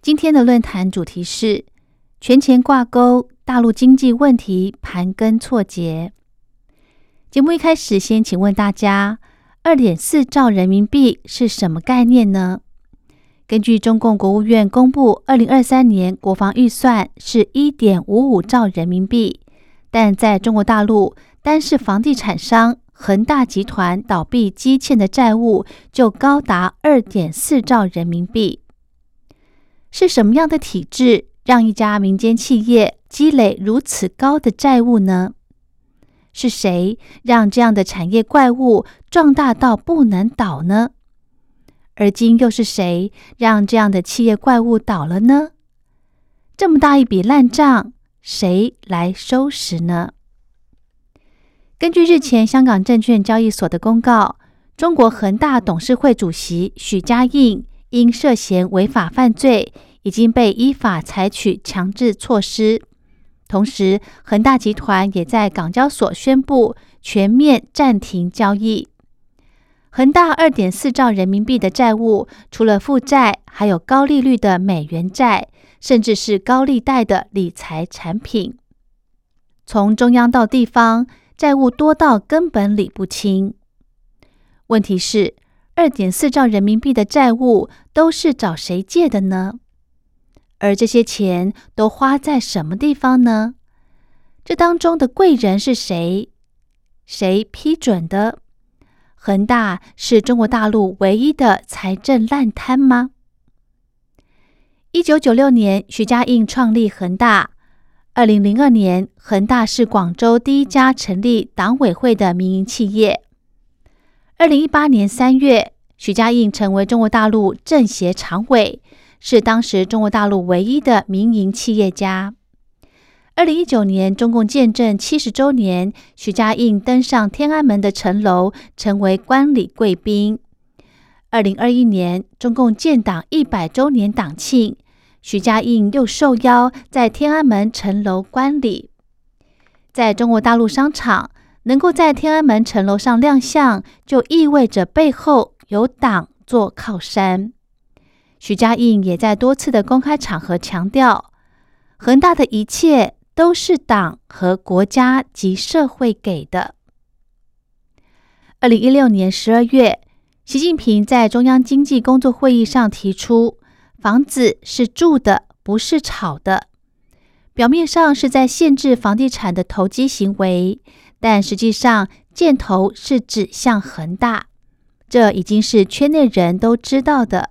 今天的论坛主题是权钱挂钩，大陆经济问题盘根错节。节目一开始，先请问大家，二点四兆人民币是什么概念呢？根据中共国务院公布，二零二三年国防预算是一点五五兆人民币，但在中国大陆，单是房地产商。恒大集团倒闭积欠的债务就高达二点四兆人民币。是什么样的体制让一家民间企业积累如此高的债务呢？是谁让这样的产业怪物壮大到不能倒呢？而今又是谁让这样的企业怪物倒了呢？这么大一笔烂账，谁来收拾呢？根据日前香港证券交易所的公告，中国恒大董事会主席许家印因涉嫌违法犯罪，已经被依法采取强制措施。同时，恒大集团也在港交所宣布全面暂停交易。恒大二点四兆人民币的债务，除了负债，还有高利率的美元债，甚至是高利贷的理财产品。从中央到地方。债务多到根本理不清。问题是，二点四兆人民币的债务都是找谁借的呢？而这些钱都花在什么地方呢？这当中的贵人是谁？谁批准的？恒大是中国大陆唯一的财政烂摊吗？一九九六年，许家印创立恒大。二零零二年，恒大是广州第一家成立党委会的民营企业。二零一八年三月，许家印成为中国大陆政协常委，是当时中国大陆唯一的民营企业家。二零一九年，中共建政七十周年，许家印登上天安门的城楼，成为观礼贵宾。二零二一年，中共建党一百周年党庆。许家印又受邀在天安门城楼观礼，在中国大陆商场能够在天安门城楼上亮相，就意味着背后有党做靠山。徐家印也在多次的公开场合强调，恒大的一切都是党和国家及社会给的。二零一六年十二月，习近平在中央经济工作会议上提出。房子是住的，不是炒的。表面上是在限制房地产的投机行为，但实际上箭头是指向恒大，这已经是圈内人都知道的。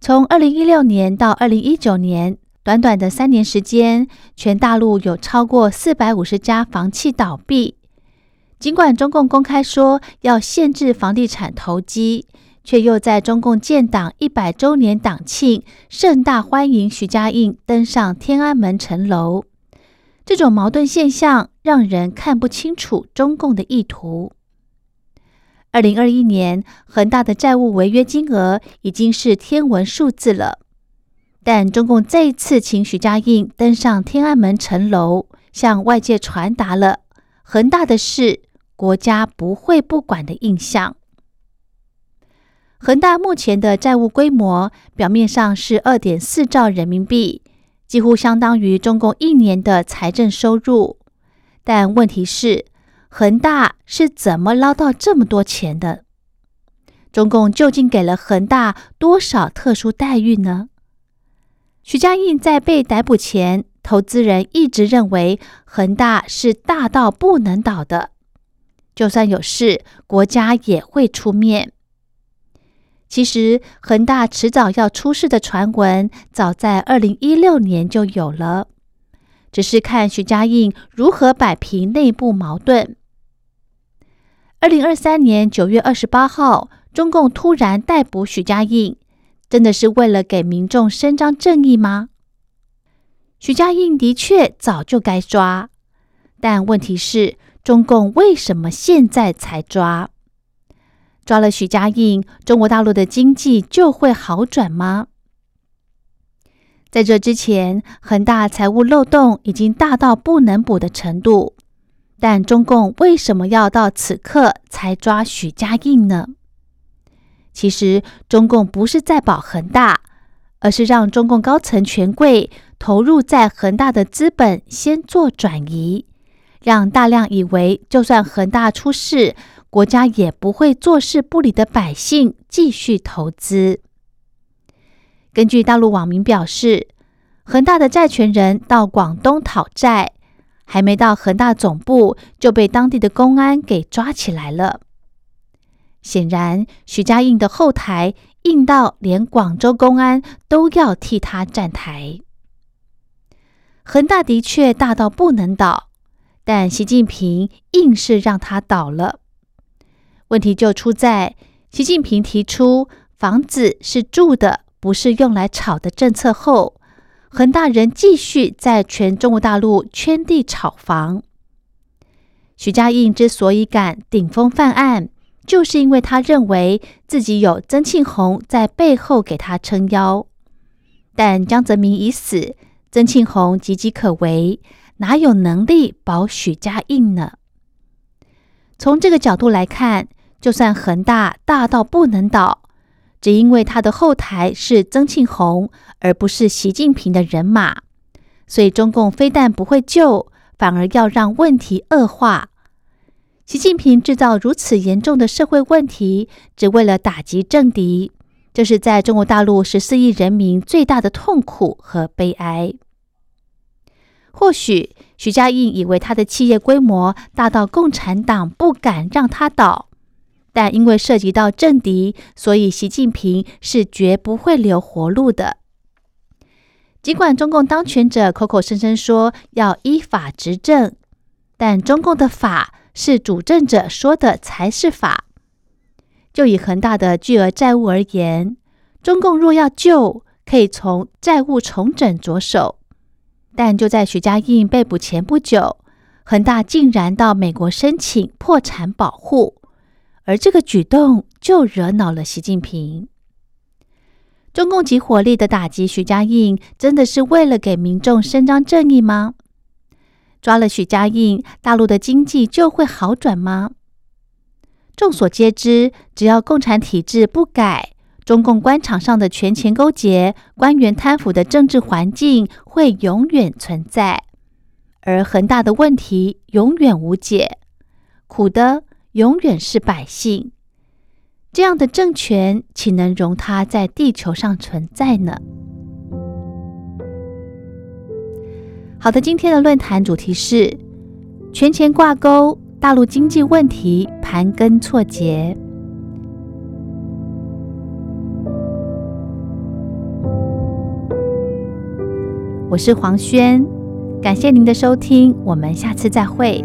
从二零一六年到二零一九年，短短的三年时间，全大陆有超过四百五十家房企倒闭。尽管中共公开说要限制房地产投机。却又在中共建党一百周年党庆盛大欢迎徐家印登上天安门城楼，这种矛盾现象让人看不清楚中共的意图。二零二一年，恒大的债务违约金额已经是天文数字了，但中共再一次请许家印登上天安门城楼，向外界传达了恒大的事国家不会不管的印象。恒大目前的债务规模表面上是二点四兆人民币，几乎相当于中共一年的财政收入。但问题是，恒大是怎么捞到这么多钱的？中共究竟给了恒大多少特殊待遇呢？许家印在被逮捕前，投资人一直认为恒大是大到不能倒的，就算有事，国家也会出面。其实，恒大迟早要出事的传闻，早在二零一六年就有了，只是看徐家印如何摆平内部矛盾。二零二三年九月二十八号，中共突然逮捕许家印，真的是为了给民众伸张正义吗？徐家印的确早就该抓，但问题是，中共为什么现在才抓？抓了许家印，中国大陆的经济就会好转吗？在这之前，恒大财务漏洞已经大到不能补的程度，但中共为什么要到此刻才抓许家印呢？其实，中共不是在保恒大，而是让中共高层权贵投入在恒大的资本先做转移，让大量以为就算恒大出事，国家也不会坐视不理的百姓继续投资。根据大陆网民表示，恒大的债权人到广东讨债，还没到恒大总部就被当地的公安给抓起来了。显然，徐家印的后台硬到连广州公安都要替他站台。恒大的确大到不能倒，但习近平硬是让他倒了。问题就出在习近平提出房子是住的。不是用来炒的政策后，恒大人继续在全中国大陆圈地炒房。徐家印之所以敢顶风犯案，就是因为他认为自己有曾庆红在背后给他撑腰。但江泽民已死，曾庆红岌岌可危，哪有能力保许家印呢？从这个角度来看，就算恒大大到不能倒。只因为他的后台是曾庆红，而不是习近平的人马，所以中共非但不会救，反而要让问题恶化。习近平制造如此严重的社会问题，只为了打击政敌，这是在中国大陆十四亿人民最大的痛苦和悲哀。或许徐家印以为他的企业规模大到共产党不敢让他倒。但因为涉及到政敌，所以习近平是绝不会留活路的。尽管中共当权者口口声声说要依法执政，但中共的法是主政者说的才是法。就以恒大的巨额债务而言，中共若要救，可以从债务重整着手。但就在许家印被捕前不久，恒大竟然到美国申请破产保护。而这个举动就惹恼了习近平。中共极火力的打击许家印，真的是为了给民众伸张正义吗？抓了许家印，大陆的经济就会好转吗？众所皆知，只要共产体制不改，中共官场上的权钱勾结、官员贪腐的政治环境会永远存在，而恒大的问题永远无解，苦的。永远是百姓，这样的政权岂能容他在地球上存在呢？好的，今天的论坛主题是权钱挂钩，大陆经济问题盘根错节。我是黄轩，感谢您的收听，我们下次再会。